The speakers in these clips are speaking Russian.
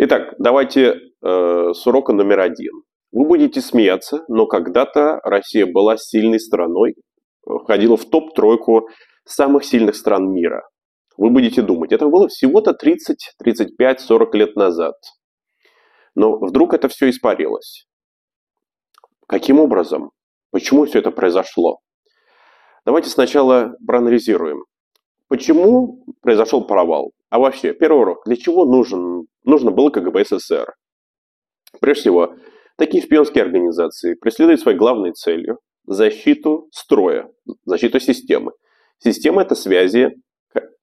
Итак, давайте э, с урока номер один. Вы будете смеяться, но когда-то Россия была сильной страной, входила в топ-тройку самых сильных стран мира. Вы будете думать, это было всего-то 30, 35, 40 лет назад. Но вдруг это все испарилось. Каким образом? Почему все это произошло? Давайте сначала проанализируем. Почему произошел провал? А вообще, первый урок. Для чего нужен, нужно было КГБ СССР? Прежде всего, такие шпионские организации преследуют своей главной целью защиту строя, защиту системы. Система – это связи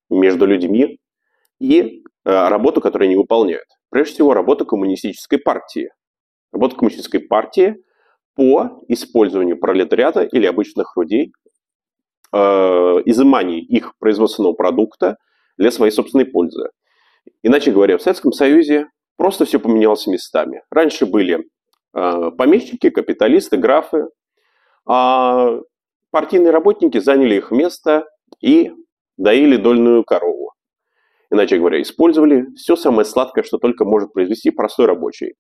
между людьми и э, работу, которую они выполняют. Прежде всего, работа коммунистической партии. Работа коммунистической партии по использованию пролетариата или обычных людей э, изымании их производственного продукта для своей собственной пользы. Иначе говоря, в Советском Союзе просто все поменялось местами. Раньше были э, помещики, капиталисты, графы, а партийные работники заняли их место и доили дольную корову. Иначе говоря, использовали все самое сладкое, что только может произвести простой рабочий.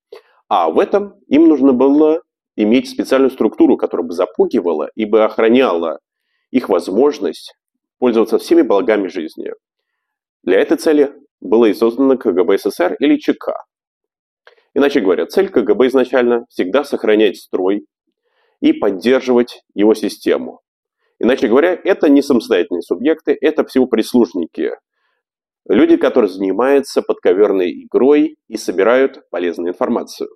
А в этом им нужно было иметь специальную структуру, которая бы запугивала и бы охраняла их возможность пользоваться всеми благами жизни. Для этой цели было и создано КГБ СССР или ЧК. Иначе говоря, цель КГБ изначально всегда сохранять строй и поддерживать его систему. Иначе говоря, это не самостоятельные субъекты, это всего прислужники. Люди, которые занимаются подковерной игрой и собирают полезную информацию.